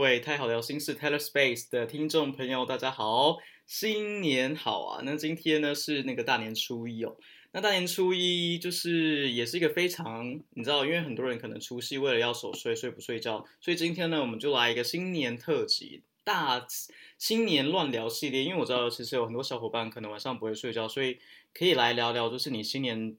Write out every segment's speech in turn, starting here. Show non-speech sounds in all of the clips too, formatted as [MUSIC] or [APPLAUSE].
位太好聊心事 Taylor Space 的听众朋友，大家好，新年好啊！那今天呢是那个大年初一哦。那大年初一就是也是一个非常，你知道，因为很多人可能除夕为了要守岁，睡不睡觉，所以今天呢我们就来一个新年特辑，大新年乱聊系列。因为我知道其实有很多小伙伴可能晚上不会睡觉，所以可以来聊聊，就是你新年。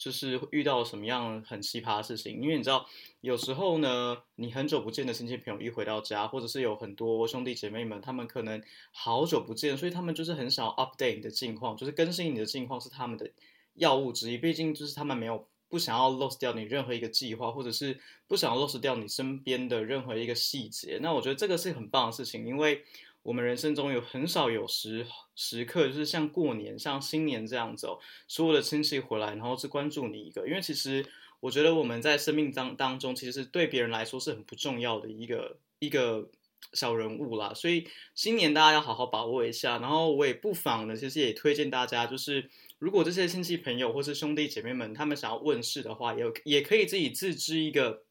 就是遇到什么样很奇葩的事情，因为你知道，有时候呢，你很久不见的亲戚朋友一回到家，或者是有很多兄弟姐妹们，他们可能好久不见，所以他们就是很想 update 你的近况，就是更新你的近况是他们的要务之一。毕竟就是他们没有不想要 lose 掉你任何一个计划，或者是不想要 lose 掉你身边的任何一个细节。那我觉得这个是很棒的事情，因为。我们人生中有很少有时时刻，就是像过年、像新年这样子哦，所有的亲戚回来，然后是关注你一个。因为其实我觉得我们在生命当当中，其实是对别人来说是很不重要的一个一个小人物啦。所以新年大家要好好把握一下。然后我也不妨呢，其实也推荐大家，就是如果这些亲戚朋友或是兄弟姐妹们，他们想要问世的话，也也可以自己自制一个。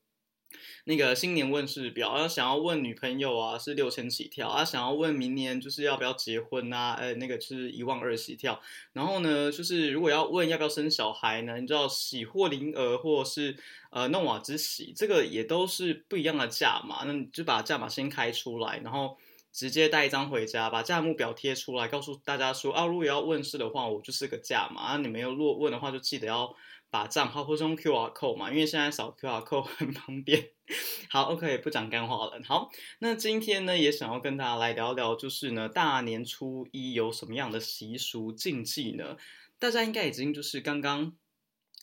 那个新年问世表，要想要问女朋友啊，是六千起跳；啊，想要问明年就是要不要结婚啊，呃，那个是一万二起跳。然后呢，就是如果要问要不要生小孩呢，你知道喜或灵儿，或是呃弄瓦之喜，这个也都是不一样的价码。那你就把价码先开出来，然后直接带一张回家，把价目表贴出来，告诉大家说啊，如果要问世的话，我就是个价码。啊，你们要若问的话，就记得要。把账号或是用 QR code 嘛，因为现在扫 QR code 很方便。[LAUGHS] 好，OK，不讲干话了。好，那今天呢，也想要跟大家来聊聊，就是呢，大年初一有什么样的习俗禁忌呢？大家应该已经就是刚刚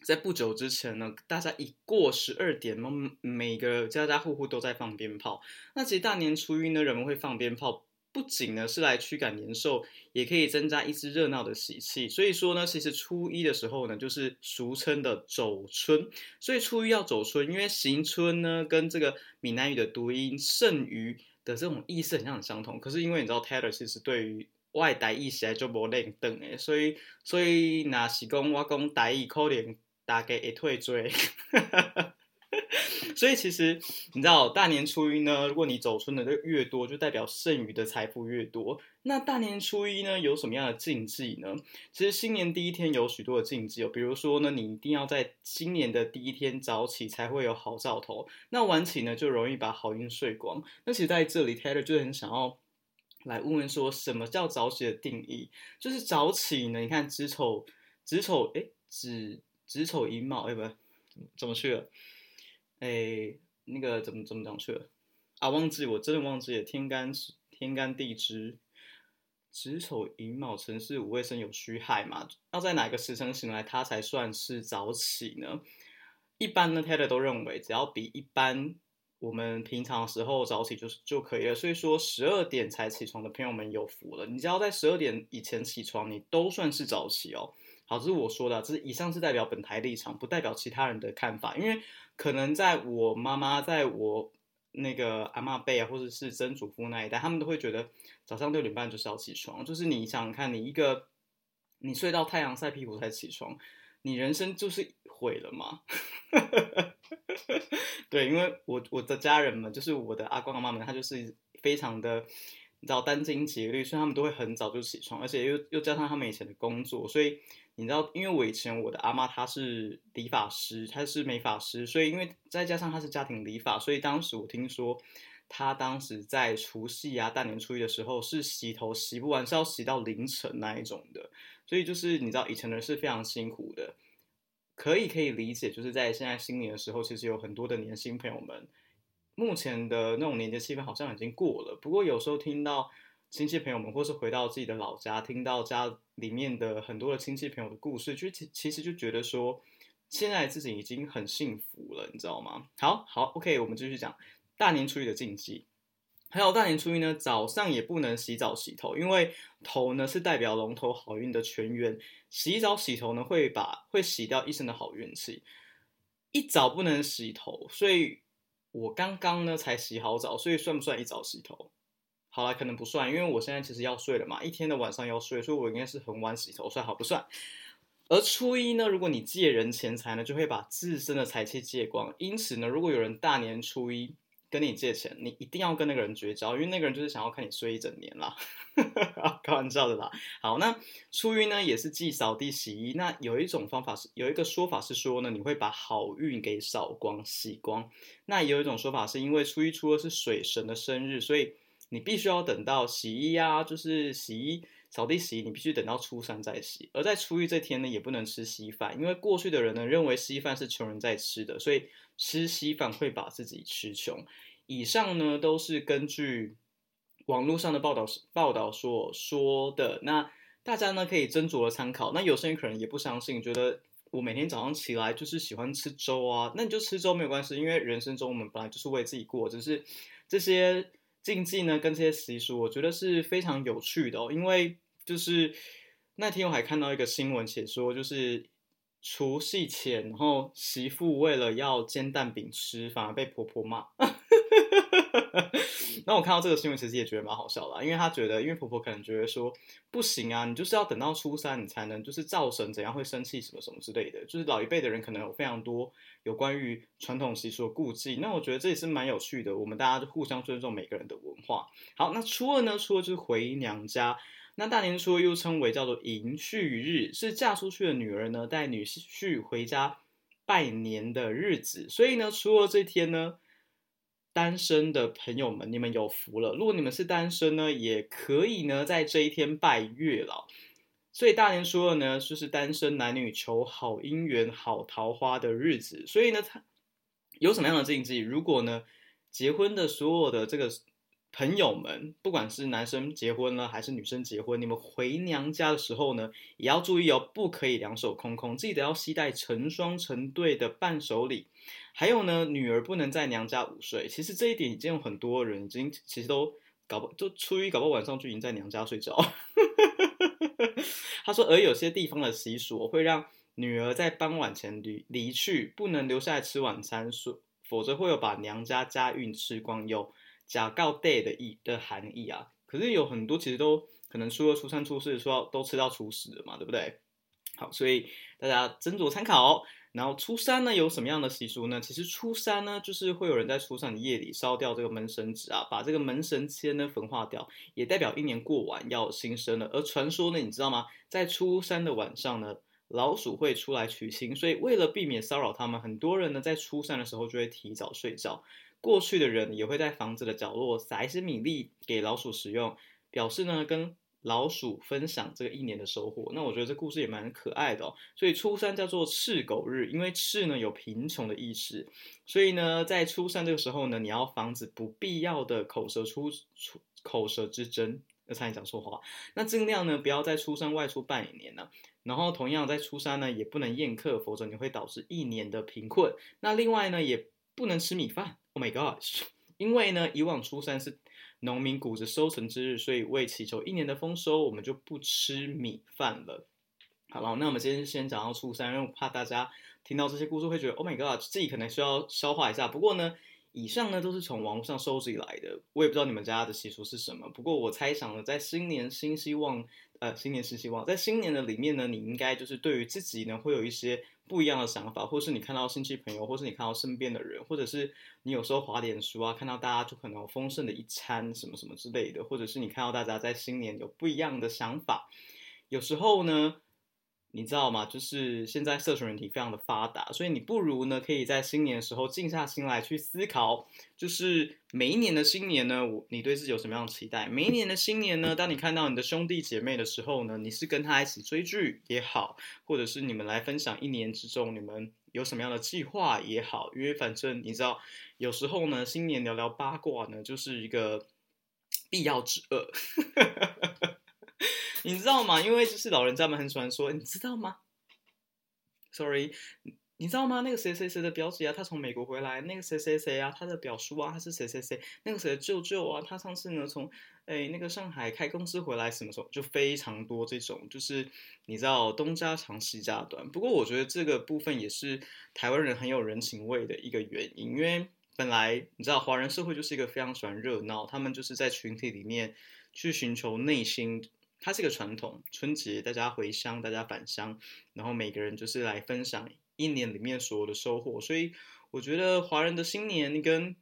在不久之前呢，大家一过十二点嘛，每个家家户户都在放鞭炮。那其实大年初一呢，人们会放鞭炮。不仅呢是来驱赶年兽，也可以增加一丝热闹的喜气。所以说呢，其实初一的时候呢，就是俗称的走春。所以初一要走春，因为行春呢跟这个闽南语的读音剩余的这种意思很像很相同。可是因为你知道 Taylor 其实对于外台意思来就无认等诶，所以所以那是讲我讲台语可能大概会退追。[LAUGHS] [LAUGHS] 所以其实你知道，大年初一呢，如果你走春的越多，就代表剩余的财富越多。那大年初一呢，有什么样的禁忌呢？其实新年第一天有许多的禁忌哦，比如说呢，你一定要在新年的第一天早起才会有好兆头，那晚起呢就容易把好运睡光。那其实在这里，Taylor 就很想要来问问说，什么叫早起的定义？就是早起呢，你看子丑子丑哎子子丑寅卯哎不怎么去了？哎，那个怎么怎么讲去了啊？忘记，我真的忘记了。天干天干地支，子丑寅卯辰巳午未申酉戌亥嘛，要在哪个时辰醒来，它才算是早起呢？一般呢，Taylor 都认为，只要比一般我们平常时候早起就是就可以了。所以说，十二点才起床的朋友们有福了。你只要在十二点以前起床，你都算是早起哦。好，这是我说的，这是以上是代表本台立场，不代表其他人的看法，因为。可能在我妈妈，在我那个阿妈辈啊，或者是曾祖父那一代，他们都会觉得早上六点半就是要起床。就是你想看，你一个你睡到太阳晒屁股才起床，你人生就是毁了吗？[LAUGHS] 对，因为我我的家人们，就是我的阿公阿妈们，他就是非常的你知道殚精竭虑，所以他们都会很早就起床，而且又又加上他们以前的工作，所以。你知道，因为我以前我的阿妈她是理发师，她是美发师，所以因为再加上她是家庭理发，所以当时我听说，她当时在除夕啊、大年初一的时候是洗头洗不完，是要洗到凌晨那一种的。所以就是你知道，以前的人是非常辛苦的，可以可以理解。就是在现在新年的时候，其实有很多的年轻朋友们，目前的那种年节气氛好像已经过了。不过有时候听到。亲戚朋友们，或是回到自己的老家，听到家里面的很多的亲戚朋友的故事，就其其实就觉得说，现在自己已经很幸福了，你知道吗？好好，OK，我们继续讲大年初一的禁忌。还有大年初一呢，早上也不能洗澡洗头，因为头呢是代表龙头好运的泉源，洗澡洗头呢会把会洗掉一身的好运气。一早不能洗头，所以我刚刚呢才洗好澡，所以算不算一早洗头？好了，可能不算，因为我现在其实要睡了嘛，一天的晚上要睡，所以我应该是很晚洗头，算好不算？而初一呢，如果你借人钱财呢，就会把自身的财气借光。因此呢，如果有人大年初一跟你借钱，你一定要跟那个人绝交，因为那个人就是想要看你睡一整年啦，[LAUGHS] 开玩笑的啦。好，那初一呢也是祭扫地洗衣，那有一种方法是，有一个说法是说呢，你会把好运给扫光、洗光。那也有一种说法是因为初一、初二是水神的生日，所以你必须要等到洗衣啊，就是洗衣。扫地洗衣，你必须等到初三再洗。而在初一这天呢，也不能吃稀饭，因为过去的人呢认为稀饭是穷人在吃的，所以吃稀饭会把自己吃穷。以上呢都是根据网络上的报道报道所说的，那大家呢可以斟酌的参考。那有些人可能也不相信，觉得我每天早上起来就是喜欢吃粥啊，那你就吃粥没有关系，因为人生中我们本来就是为自己过，只是这些禁忌呢跟这些习俗，我觉得是非常有趣的哦，因为。就是那天我还看到一个新闻，写说就是除夕前，然后媳妇为了要煎蛋饼吃，反而被婆婆骂。[LAUGHS] [LAUGHS] 那我看到这个新闻，其实也觉得蛮好笑的，因为她觉得，因为婆婆可能觉得说不行啊，你就是要等到初三，你才能就是造神怎样会生气什么什么之类的，就是老一辈的人可能有非常多有关于传统习俗的顾忌。那我觉得这也是蛮有趣的，我们大家就互相尊重每个人的文化。好，那初二呢？初二就是回娘家。那大年初二又称为叫做迎婿日，是嫁出去的女儿呢带女婿回家拜年的日子。所以呢，初二这天呢，单身的朋友们，你们有福了。如果你们是单身呢，也可以呢在这一天拜月老。所以大年初二呢，就是单身男女求好姻缘、好桃花的日子。所以呢，他有什么样的禁忌？如果呢，结婚的所有的这个。朋友们，不管是男生结婚了还是女生结婚，你们回娘家的时候呢，也要注意哦，不可以两手空空，记得要携带成双成对的伴手礼。还有呢，女儿不能在娘家午睡。其实这一点已经有很多人已经其实都搞不，就初一搞不好晚上就已经在娘家睡着。[LAUGHS] 他说，而有些地方的习俗会让女儿在傍晚前离离去，不能留下来吃晚餐，说否则会有把娘家家运吃光哟。假告 day 的意的含义啊，可是有很多其实都可能初二、初三、初四说都吃到初十了嘛，对不对？好，所以大家斟酌参考。然后初三呢有什么样的习俗呢？其实初三呢就是会有人在初三的夜里烧掉这个门神纸啊，把这个门神签呢焚化掉，也代表一年过完要新生了。而传说呢，你知道吗？在初三的晚上呢，老鼠会出来娶亲，所以为了避免骚扰他们，很多人呢在初三的时候就会提早睡觉。过去的人也会在房子的角落撒一些米粒给老鼠食用，表示呢跟老鼠分享这个一年的收获。那我觉得这故事也蛮可爱的哦。所以初三叫做赤狗日，因为赤呢有贫穷的意思，所以呢在初三这个时候呢，你要防止不必要的口舌出出口舌之争，那差点讲错话。那尽量呢不要在初三外出拜年呢。然后同样在初三呢也不能宴客，否则你会导致一年的贫困。那另外呢也不能吃米饭。Oh my gosh！[LAUGHS] 因为呢，以往初三是农民谷子收成之日，所以为祈求一年的丰收，我们就不吃米饭了。好了，那我们今天先讲到初三，因为怕大家听到这些故事会觉得 Oh my god，自己可能需要消化一下。不过呢，以上呢都是从网络上收集来的，我也不知道你们家的习俗是什么。不过我猜想呢，在新年新希望，呃，新年新希望，在新年的里面呢，你应该就是对于自己呢会有一些。不一样的想法，或是你看到亲戚朋友，或是你看到身边的人，或者是你有时候滑脸书啊，看到大家就可能有丰盛的一餐什么什么之类的，或者是你看到大家在新年有不一样的想法，有时候呢。你知道吗？就是现在社群人体非常的发达，所以你不如呢，可以在新年的时候静下心来去思考，就是每一年的新年呢，我你对自己有什么样的期待？每一年的新年呢，当你看到你的兄弟姐妹的时候呢，你是跟他一起追剧也好，或者是你们来分享一年之中你们有什么样的计划也好，因为反正你知道，有时候呢，新年聊聊八卦呢，就是一个必要之恶。你知道吗？因为就是老人家们很喜欢说，你知道吗？Sorry，你知道吗？那个谁谁谁的表姐啊，她从美国回来。那个谁谁谁啊，他的表叔啊，他是谁谁谁。那个谁的舅舅啊，他上次呢从哎那个上海开公司回来，什么时候？就非常多这种，就是你知道东家长西家短。不过我觉得这个部分也是台湾人很有人情味的一个原因，因为本来你知道华人社会就是一个非常喜欢热闹，他们就是在群体里面去寻求内心。它是一个传统，春节大家回乡，大家返乡，然后每个人就是来分享一年里面所有的收获。所以我觉得华人的新年跟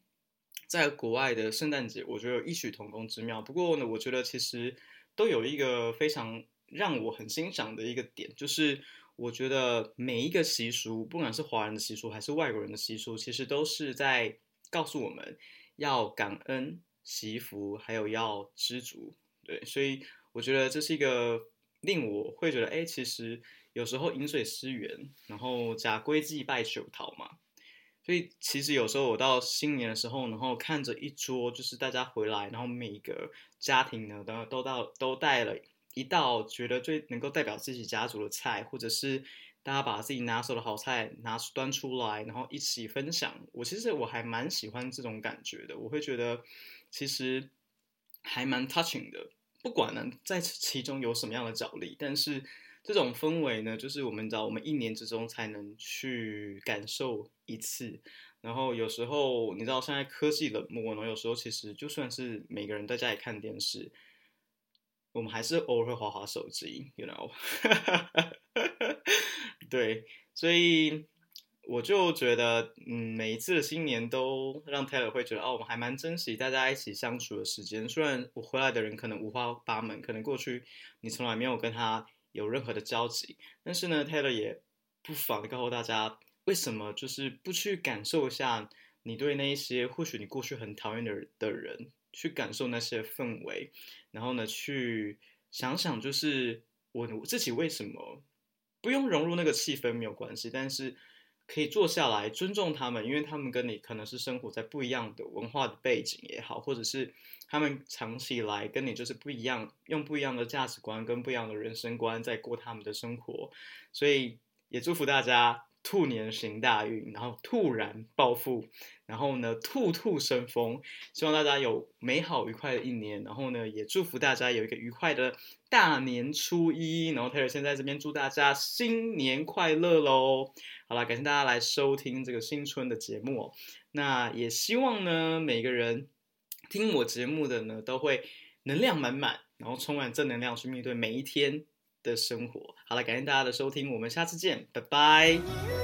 在国外的圣诞节，我觉得有异曲同工之妙。不过呢，我觉得其实都有一个非常让我很欣赏的一个点，就是我觉得每一个习俗，不管是华人的习俗还是外国人的习俗，其实都是在告诉我们要感恩、祈福，还有要知足。对，所以我觉得这是一个令我会觉得，哎，其实有时候饮水思源，然后假归祭拜寿桃嘛。所以其实有时候我到新年的时候，然后看着一桌就是大家回来，然后每一个家庭呢都都到都带了一道觉得最能够代表自己家族的菜，或者是大家把自己拿手的好菜拿出端出来，然后一起分享。我其实我还蛮喜欢这种感觉的，我会觉得其实还蛮 touching 的，不管呢在其中有什么样的角力，但是。这种氛围呢，就是我们知道，我们一年之中才能去感受一次。然后有时候你知道，现在科技冷漠，然后有时候其实就算是每个人在家里看电视，我们还是偶尔会划划手机，you know？[LAUGHS] 对，所以我就觉得，嗯，每一次的新年都让 Taylor 会觉得，哦，我们还蛮珍惜大家一起相处的时间。虽然我回来的人可能五花八门，可能过去你从来没有跟他。有任何的交集，但是呢，Taylor 也不妨的告诉大家，为什么就是不去感受一下你对那一些或许你过去很讨厌的的人，去感受那些氛围，然后呢，去想想就是我我自己为什么不用融入那个气氛没有关系，但是。可以坐下来尊重他们，因为他们跟你可能是生活在不一样的文化的背景也好，或者是他们长期以来跟你就是不一样，用不一样的价值观跟不一样的人生观在过他们的生活，所以也祝福大家。兔年行大运，然后突然暴富，然后呢，兔兔生风，希望大家有美好愉快的一年，然后呢，也祝福大家有一个愉快的大年初一，然后 Taylor 先在这边祝大家新年快乐喽！好了，感谢大家来收听这个新春的节目，那也希望呢，每个人听我节目的呢，都会能量满满，然后充满正能量去面对每一天。的生活，好了，感谢大家的收听，我们下次见，拜拜。